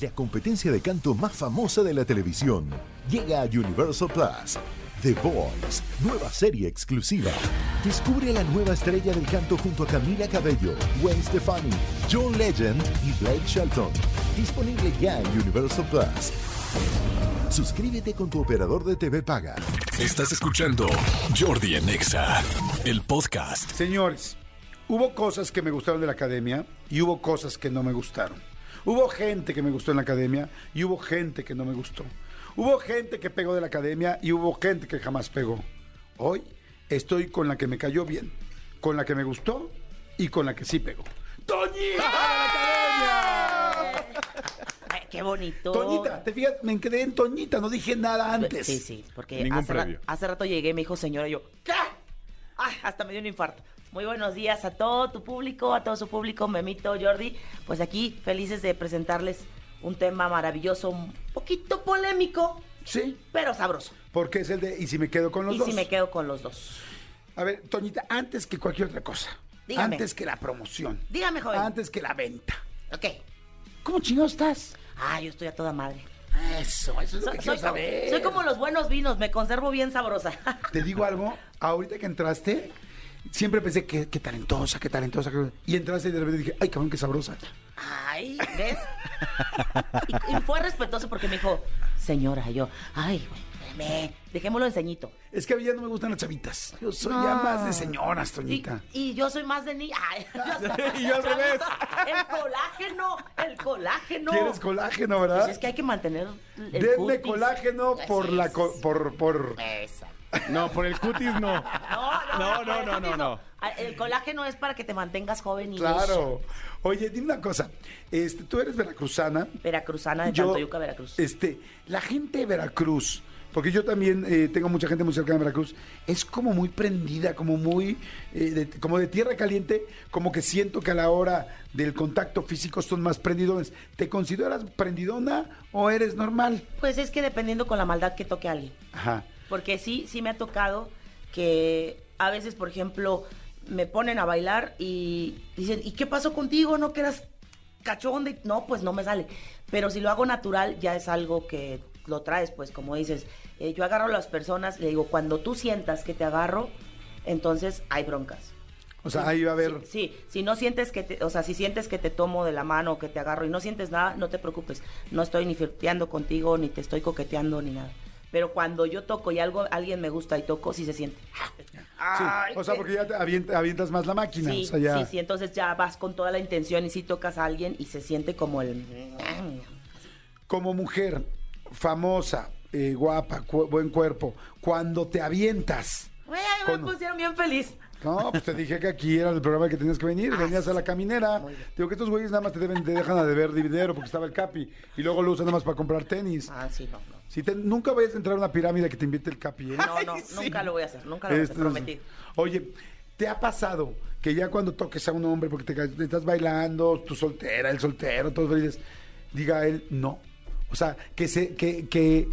la competencia de canto más famosa de la televisión. Llega a Universal Plus. The Voice, nueva serie exclusiva. Descubre a la nueva estrella del canto junto a Camila Cabello, Gwen Stefani, John Legend y Blake Shelton. Disponible ya en Universal Plus. Suscríbete con tu operador de TV Paga. Estás escuchando Jordi en Exa, el podcast. Señores, hubo cosas que me gustaron de la academia y hubo cosas que no me gustaron. Hubo gente que me gustó en la academia y hubo gente que no me gustó. Hubo gente que pegó de la academia y hubo gente que jamás pegó. Hoy estoy con la que me cayó bien, con la que me gustó y con la que sí pegó. ¡Toñita de la academia! Ay, qué bonito. Toñita, te fijas, me quedé en Toñita, no dije nada antes. Sí, sí, porque Ningún hace, ra- hace rato llegué, me dijo señora, y yo, ¿qué? Ay, hasta me dio un infarto. Muy buenos días a todo tu público, a todo su público, Memito, Jordi. Pues aquí felices de presentarles un tema maravilloso, un poquito polémico, Sí, pero sabroso. porque es el de ¿y si me quedo con los y dos? si me quedo con los dos. A ver, Toñita, antes que cualquier otra cosa. Dígame. Antes que la promoción. Dígame, joven. Antes que la venta. Ok. ¿Cómo chingados estás? Ah, yo estoy a toda madre. Eso, eso es lo que quiero como, saber. soy como los buenos vinos, me conservo bien sabrosa. Te digo algo, ahorita que entraste, siempre pensé que qué talentosa, qué talentosa. qué- Y entraste y de repente dije, ay, cabrón, qué sabrosa. Ay, ¿ves? Y, y fue respetuoso porque me dijo, señora, y yo, ay, güey, espérame, dejémoslo en ceñito. Es que a mí ya no me gustan las chavitas. Yo soy ya No. más de señoras, Y, Toñita. y yo soy más de niña. Ay, Y yo al revés. El colágeno, el colágeno. ¿Quieres colágeno, verdad? Pues es que hay que mantener el Denme cutis. colágeno por la co- por por Esa. No, por el cutis no. No, No, no, no, no, no. Ah, El colágeno es para que te mantengas joven y claro. Oye, dime una cosa. Este, tú eres veracruzana. Veracruzana de Yo, Tantoyuca, Veracruz. Este, la gente de Veracruz, porque yo también eh, tengo mucha gente muy cercana de Veracruz, es como muy prendida, como muy, eh, de, como de tierra caliente, como que siento que a la hora del contacto físico son más prendidones. ¿Te consideras prendidona o eres normal? Pues es que dependiendo con la maldad que toque a alguien. Ajá. Porque sí, sí me ha tocado que a veces, por ejemplo, me ponen a bailar y dicen, ¿y qué pasó contigo? ¿No que eras cachón? de-?" No, pues no me sale. Pero si lo hago natural, ya es algo que lo traes, pues como dices, eh, yo agarro a las personas, le digo, cuando tú sientas que te agarro, entonces hay broncas. O sea, ahí va a haber... Sí, sí, si no sientes que te, o sea, si sientes que te tomo de la mano o que te agarro y no sientes nada, no te preocupes. No estoy ni flirteando contigo, ni te estoy coqueteando, ni nada. Pero cuando yo toco y algo, alguien me gusta y toco, sí se siente. Sí, Ay, o sea, porque ya te avient- avientas más la máquina. Sí, o sea, ya... sí, sí, entonces ya vas con toda la intención y sí tocas a alguien y se siente como el... Como mujer famosa, eh, guapa, cu- buen cuerpo, cuando te avientas... Güey, me pusieron bien feliz. No, pues te dije que aquí era el programa que tenías que venir, Ah, venías a la caminera. Digo que estos güeyes nada más te, deben, te dejan a deber dinero porque estaba el capi y luego lo usan nada más para comprar tenis. Ah, sí, no, no. Si te- nunca vayas a entrar a una pirámide que te invite el capi, ¿eh? No, no, nunca lo voy a hacer, nunca lo voy a hacer, Este, prometí. Oye, ¿te ha pasado que ya cuando toques a un hombre porque te, estás bailando, tú soltera, el soltero, todos felices, diga él no? O sea, que se, que, que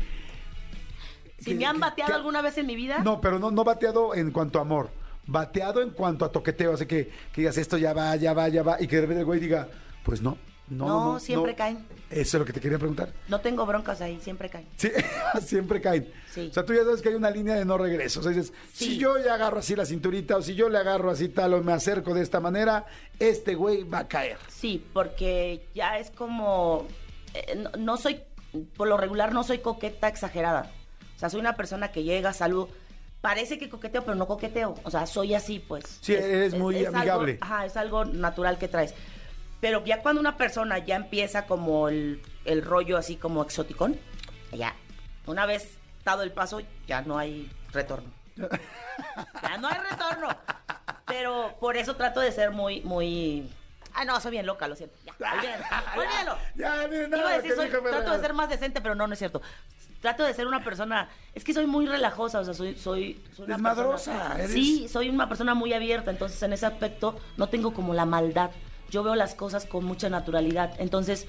Si que- me han bateado que- alguna vez en mi vida, No, pero no, no bateado en cuanto a amor. Bateado en cuanto a toqueteo. Así que, que digas esto ya va, ya va, ya va. Y que de repente el güey diga, pues no, no. No, No, siempre no. caen. Eso es lo que te quería preguntar. no tengo broncas ahí, siempre caen. Sí, siempre caen. Sí. O sea, tú ya sabes que hay una línea de no regreso. O sea, dices, Sí. si yo ya agarro así la cinturita o si yo le agarro así tal o me acerco de esta manera, este güey va a caer. Sí, porque ya es como. eh, no, no soy. Por lo regular, no soy coqueta exagerada. O sea, soy una persona que llega, saludo. Parece que coqueteo, pero no coqueteo. O sea, soy así, pues. Sí, eres muy amigable. ajá, es algo natural que traes. Pero ya cuando una persona ya empieza como el, el rollo así como exoticón, ya, una vez dado el paso, ya no hay retorno. ya no hay retorno. Pero por eso trato de ser muy, muy. Ah, no, soy bien loca, lo siento. Ya, olvídalo. Ya, ni nada Iba a decir, soy- trato de ser más decente, pero no, no es cierto. Trato de ser una persona. Es que soy muy relajosa, o sea, soy. soy, soy una Desmadrosa, persona- eres- Sí, soy una persona muy abierta, entonces en ese aspecto no tengo como la maldad. Yo veo las cosas con mucha naturalidad. Entonces,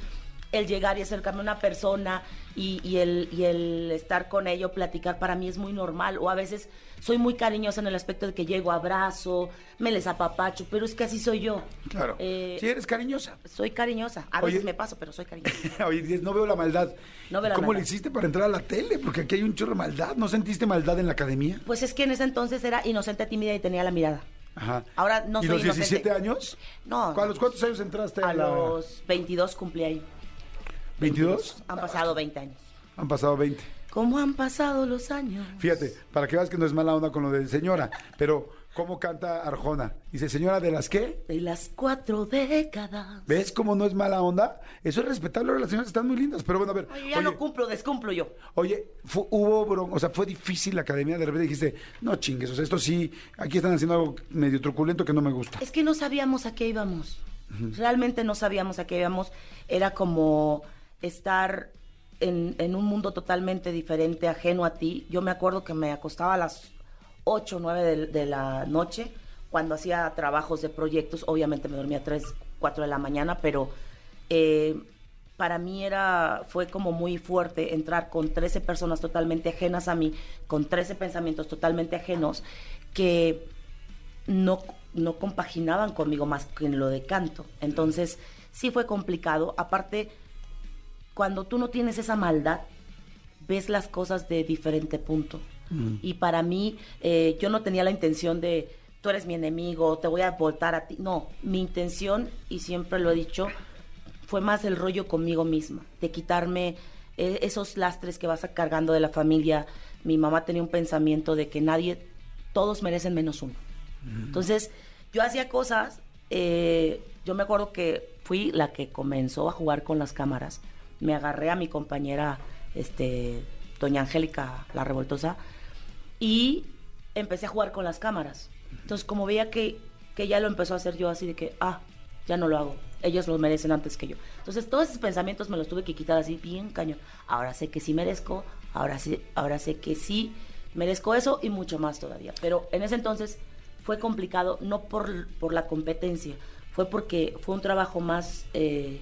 el llegar y acercarme a una persona y, y el, y el estar con ello, platicar, para mí es muy normal. O a veces soy muy cariñosa en el aspecto de que llego, abrazo, me les apapacho, pero es que así soy yo. Claro. Eh, sí, eres cariñosa. Soy cariñosa. A Oye. veces me paso, pero soy cariñosa. Oye, dices, no veo la maldad. No veo la ¿Cómo le hiciste para entrar a la tele? Porque aquí hay un chorro de maldad. ¿No sentiste maldad en la academia? Pues es que en ese entonces era inocente, tímida y tenía la mirada. Ajá. Ahora no ¿Y soy los 17 inocente. años? No. ¿A los cuántos años entraste a, A la los 22 cumplí ahí. 22? Han pasado 20 años. Han pasado 20. ¿Cómo han pasado los años? Fíjate, para que veas que no es mala onda con lo de señora, pero ¿cómo canta Arjona? Dice, señora, ¿de las qué? De las cuatro décadas. ¿Ves cómo no es mala onda? Eso es respetable, las relaciones están muy lindas, pero bueno, a ver. Oye, ya no cumplo, descumplo yo. Oye, hubo bron- o sea, fue difícil la academia, de repente dijiste, no chingues, o sea, esto sí, aquí están haciendo algo medio truculento que no me gusta. Es que no sabíamos a qué íbamos. Realmente no sabíamos a qué íbamos. Era como estar en, en un mundo totalmente diferente, ajeno a ti. Yo me acuerdo que me acostaba a las 8 o 9 de, la noche cuando hacía trabajos de proyectos. Obviamente me dormía a 3, 4 de la mañana, pero eh, para mí era, fue como muy fuerte entrar con 13 personas totalmente ajenas a mí, con 13 pensamientos totalmente ajenos, que no, no compaginaban conmigo más que en lo de canto. Entonces, sí fue complicado. Aparte, cuando tú no tienes esa maldad, ves las cosas de diferente punto. Y para mí, eh, yo no tenía la intención de, tú eres mi enemigo, te voy a voltar a ti. No, mi intención, y siempre lo he dicho, fue más el rollo conmigo misma, de quitarme eh, esos lastres que vas cargando de la familia. Mi mamá tenía un pensamiento de que nadie, todos merecen menos uno. Entonces, yo hacía cosas, eh, yo me acuerdo que fui la que comenzó a jugar con las cámaras. Me agarré a mi compañera, este, doña Angélica, la revoltosa, y empecé a jugar con las cámaras. Entonces, como veía que, que ya lo empezó a hacer yo así de que, ah, ya no lo hago. Ellos lo merecen antes que yo. Entonces, todos esos pensamientos me los tuve que quitar así bien cañón. Ahora sé que sí merezco, ahora sí, ahora sé que sí merezco eso y mucho más todavía. Pero en ese entonces fue complicado, no por, por la competencia, fue porque fue un trabajo más eh,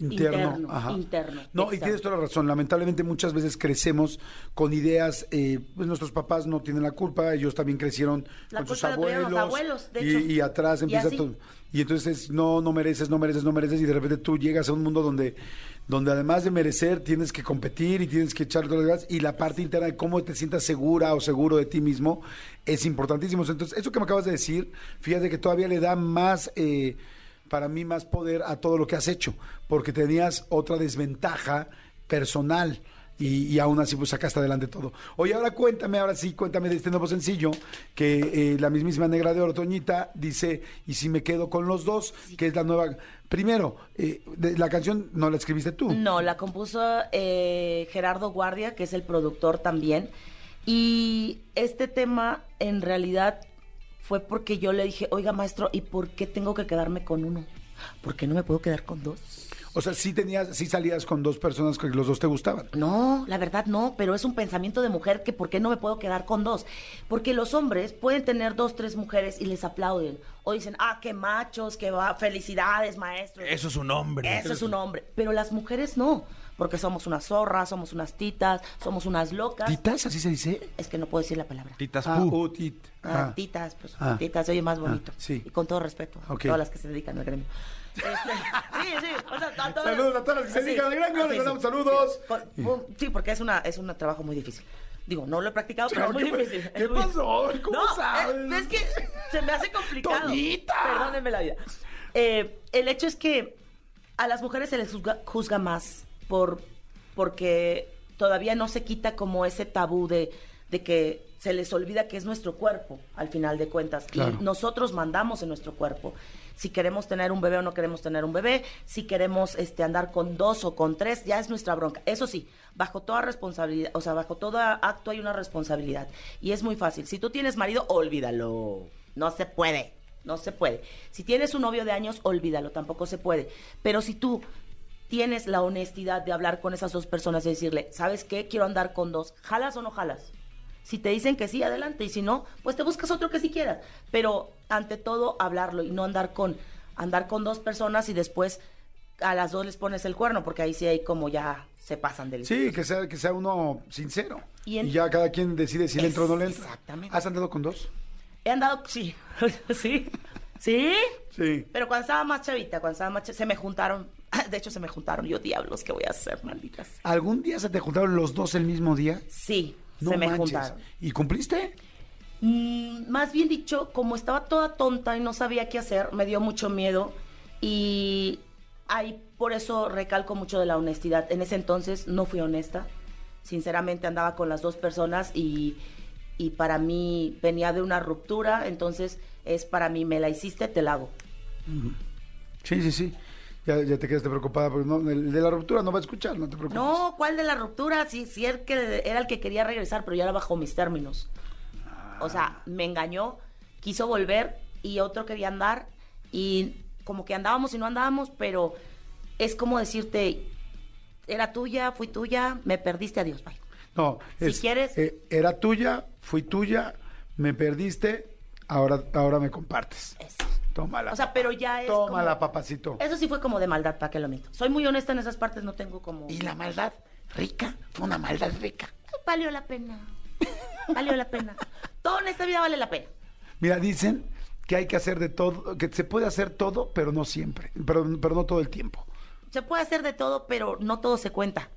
Interno, interno, ajá. interno, No, y tienes toda la razón. Lamentablemente muchas veces crecemos con ideas, eh, pues nuestros papás no tienen la culpa, ellos también crecieron La con sus abuelos. los abuelos, de y, hecho. y atrás Y empieza así. todo. Y entonces no, no mereces, no mereces, no mereces, y de repente tú llegas a un mundo donde, donde además de merecer, tienes que competir y tienes que echar todas las ganas, y la parte interna de cómo te sientas segura o seguro de ti mismo es importantísimo. Entonces, eso que me acabas de decir, fíjate que todavía le da más, eh, para mí, más poder a todo lo que has hecho, porque tenías otra desventaja personal. Y, y aún así pues sacaste adelante todo. Oye, ahora cuéntame, ahora sí, cuéntame de este nuevo sencillo que eh, la mismísima Negra de Oro, Toñita, dice, y si me quedo con los dos, que es la nueva... Primero, eh, de- la canción no la escribiste tú. No, la compuso eh, Gerardo Guardia, que es el productor también. Y este tema, en realidad, fue porque yo le dije, oiga, maestro, ¿y por qué tengo que quedarme con uno? ¿Por qué no me puedo quedar con dos? O sea, sí tenías, sí salías con dos personas que los dos te gustaban. No, la verdad no, pero es un pensamiento de mujer que ¿por qué no me puedo quedar con dos? Porque los hombres pueden tener dos, tres mujeres y les aplauden. O dicen, ah, qué machos, qué va, felicidades, maestro. Eso es un hombre. Eso es un hombre. Pero las mujeres no, porque somos unas zorras, somos unas titas, somos unas locas. ¿Titas? ¿Así se dice? Es que no puedo decir la palabra. Titas Ah, oh, tit. Ah, Ah. titas, pues Ah. titas se oye más bonito. Ah, sí. Y con todo respeto a todas las que se dedican al gremio. Este, sí, sí, o sea, a todas- Saludos a todas las que se dedican al gremio, les mandamos saludos. Por- sí, porque es una es un trabajo muy difícil. Digo, no lo he practicado, pero es muy ¿Qué- difícil. qué muy- pasó? ¿Cómo no, sabes? Es, es que se me hace complicado. Toñita. Perdónenme la vida. Eh, el hecho es que a las mujeres se les juzga, juzga más por porque todavía no se quita como ese tabú de, de que se les olvida que es nuestro cuerpo, al final de cuentas. Claro. Y nosotros mandamos en nuestro cuerpo. Si queremos tener un bebé o no queremos tener un bebé, si queremos este, andar con dos o con tres, ya es nuestra bronca. Eso sí, bajo toda responsabilidad, o sea, bajo todo acto hay una responsabilidad. Y es muy fácil. Si tú tienes marido, olvídalo. No se puede. No se puede. Si tienes un novio de años, olvídalo. Tampoco se puede. Pero si tú tienes la honestidad de hablar con esas dos personas y decirle, ¿sabes qué? Quiero andar con dos. ¿Jalas o no jalas? Si te dicen que sí, adelante. Y si no, pues te buscas otro que sí quieras. Pero ante todo, hablarlo y no andar con, andar con dos personas y después a las dos les pones el cuerno, porque ahí sí hay como ya se pasan del Sí, que sea, que sea uno sincero. Y ya cada quien decide si le entra o no le entra. exactamente. ¿Has andado con dos? He andado, sí, sí, sí. Sí. Pero cuando estaba más chavita, cuando estaba más chavita, se me juntaron, de hecho se me juntaron, yo diablos, ¿qué voy a hacer, malditas? ¿Algún día se te juntaron los dos el mismo día? Sí, No se me manches. juntaron. ¿Y cumpliste? Mm, más bien dicho, como estaba toda tonta y no sabía qué hacer, me dio mucho miedo y ahí por eso recalco mucho de la honestidad. En ese entonces no fui honesta, sinceramente andaba con las dos personas y, y para mí venía de una ruptura, entonces es para mí, me la hiciste, te la hago. Sí, sí, sí. Ya, ya te quedaste preocupada, porque no, el de la ruptura no va a escuchar, no te preocupes. No, ¿cuál de la ruptura? Sí, sí, el que, era el que quería regresar, pero ya era bajo mis términos. O sea, me engañó, quiso volver y otro quería andar y como que andábamos y no andábamos, pero es como decirte, era tuya, fui tuya, me perdiste, adiós, bye. No, Si quieres- eh, era tuya, fui tuya, me perdiste, ahora, ahora me compartes. Es- Tómala. O sea, pero ya es Tómala, como- papacito. Eso sí fue como de maldad, ¿para qué lo miento? Soy muy honesta en esas partes, no tengo como... ¿Y la maldad rica? Fue una maldad rica. Valió la pena. Valió la pena. Todo en esta vida vale la pena. Mira, dicen que hay que hacer de todo, que se puede hacer todo, pero no siempre, pero, pero no todo el tiempo. Se puede hacer de todo, pero no todo se cuenta.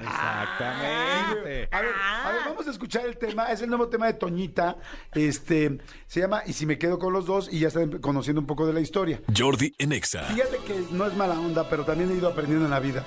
Exactamente. A ver, a ver, vamos a escuchar el tema. Es el nuevo tema de Toñita. Este se llama Y si me quedo con los dos y ya están conociendo un poco de la historia. Jordi en Exa. Fíjate que no es mala onda, pero también he ido aprendiendo en la vida.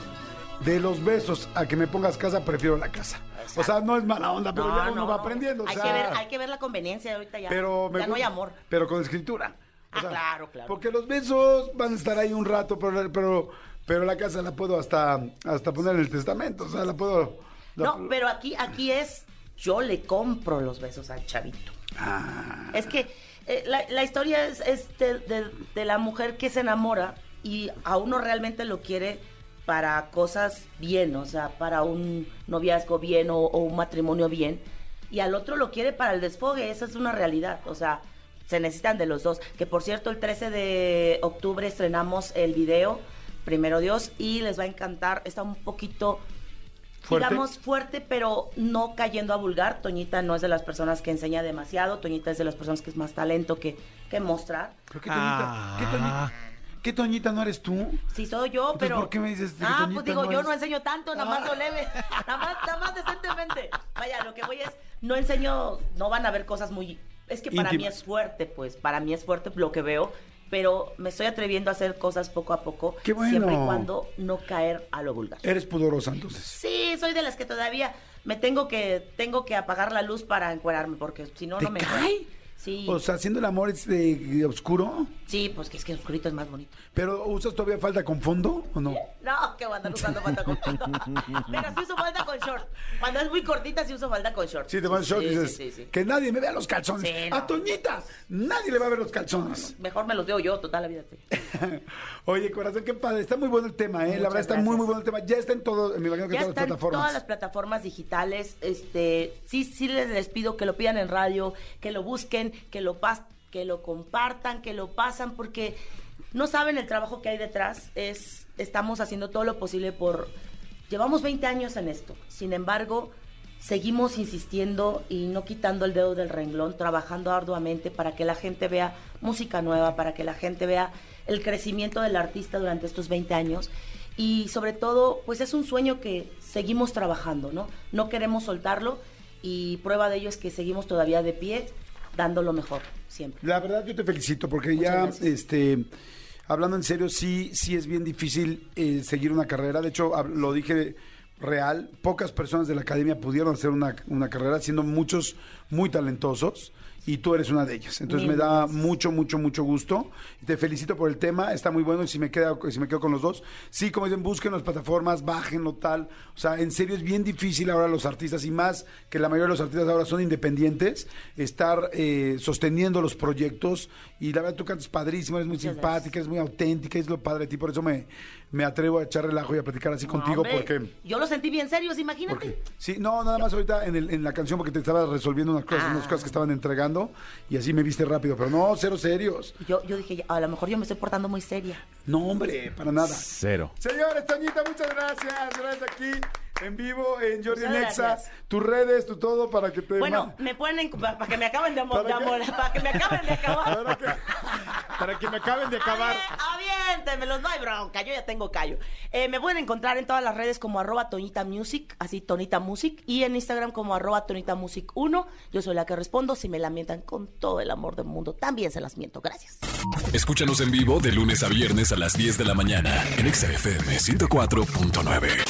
De los besos a que me pongas casa, prefiero la casa. O sea, no es mala onda, pero ya uno va aprendiendo. o Hay, que ver, hay que ver la conveniencia ahorita ya. pero me ya no hay amor. Pero con escritura. Ah, claro, claro. Porque los besos van a estar ahí un rato, pero, pero, pero la casa la puedo hasta, hasta poner en el testamento. O sea, la puedo. la- No, pero aquí, aquí es, yo le compro los besos al chavito. Ah. Es que eh, la, la historia es, es de, de- de la mujer que se enamora y a uno realmente lo quiere para cosas bien, o sea, para un noviazgo bien o, o un matrimonio bien, y al otro lo quiere para el desfogue, esa es una realidad, o sea, se necesitan de los dos. Que por cierto, el 13 de octubre estrenamos el video, primero Dios, y les va a encantar, está un poquito ¿Fuerte? digamos fuerte, pero no cayendo a vulgar. Toñita no es de las personas que enseña demasiado. Toñita es de las personas que es más talento que, que mostrar. Pero ¿qué Toñita? ¿Qué Toñita? ¿Qué Toñita no eres tú? Sí soy yo, Entonces, pero... ¿por qué me dices que Ah, pues digo, no yo no enseño tanto, nada más lo leve. Nada más, nada más decentemente. Vaya, lo que voy es, no enseño, no van a ver cosas muy... Es que para mí es fuerte, pues, para mí es fuerte lo que veo, pero me estoy atreviendo a hacer cosas poco a poco, ¡Qué bueno! siempre y cuando no caer a lo vulgar. Eres pudorosa, entonces. Sí, soy de las que todavía me tengo que tengo que apagar la luz para encuerarme porque si no ¿Te no me cae? Sí. O sea, haciendo el amor es de, oscuro, sí, pues que es que oscurito es más bonito. pero ¿usas todavía falda con fondo o no? No, que voy a andar usando falda con fondo. Pero sí uso falda con short. Cuando es muy cortita sí uso falda con short. Sí, te pones short y Sí, dices, sí, sí, sí. que nadie me vea los calzones. No. A Toñita, nadie le va a ver los calzones. Mejor me los veo yo toda la vida. sí. Oye, corazón, qué padre. Está muy bueno el tema, ¿eh? la verdad está gracias. muy, muy bueno el tema. Ya está en todo, me imagino que Ya en todas las están plataformas. todas las plataformas digitales. Este, sí, sí les, les pido que lo pidan en radio, que lo busquen, que lo pas que lo compartan, que lo pasan, porque no saben el trabajo que hay detrás. Es, estamos haciendo todo lo posible por. Llevamos 20 años en esto. Sin embargo, seguimos insistiendo y no quitando el dedo del renglón, trabajando arduamente para que la gente vea música nueva, para que la gente vea el crecimiento del artista durante estos 20 años. Y sobre todo, pues es un sueño que seguimos trabajando, ¿no? No queremos soltarlo y prueba de ello es que seguimos todavía de pie, dando lo mejor, siempre. La verdad yo te felicito porque Muchas ya, gracias. este, hablando en serio, sí, sí es bien difícil eh, seguir una carrera. De hecho, lo dije real, pocas personas de la academia pudieron hacer una, una carrera, siendo muchos muy talentosos. Y tú eres una de ellas. Entonces me da gracias. mucho, mucho, mucho gusto. Te felicito por el tema. Está muy bueno. Y si me, queda, si me quedo con los dos, sí, como dicen, busquen las plataformas, bájenlo tal. O sea, en serio es bien difícil ahora los artistas, y más que la mayoría de los artistas ahora son independientes, estar eh, sosteniendo los proyectos. Y la verdad, tú cantas padrísimo, eres muy Muchas simpática, eres muy auténtica, es lo padre de ti. Por eso me, me atrevo a echar relajo y a platicar así contigo, Hombre, porque. Yo lo sentí bien serios, imagínate. Porque, sí, no, nada más ahorita en, el- en la canción porque te estaba resolviendo unas cosas, Ah. unas cosas que estaban entregando y así me viste rápido. Pero no, cero serios. Yo, yo dije, a lo mejor yo me estoy portando muy seria. No, hombre, para nada. Cero. Señores, Toñita, muchas gracias. Gracias aquí en vivo en Jordi Nexa. Tus redes, tu todo para que te. Bueno, me ponen para que me acaben de, amor, para que me acaben de acabar. Para que- Para que me acaben de acabar. Aviéntemelos, no hay bronca, yo ya tengo callo. Eh, me pueden encontrar en todas las redes como arroba Tonita Music, así Tonita Music, y en Instagram como arroba Tonita Music 1. Yo soy la que respondo, si me la mientan con todo el amor del mundo, también se las miento, gracias. Escúchanos en vivo de lunes a viernes a las 10 de la mañana en Exa FM 104.9.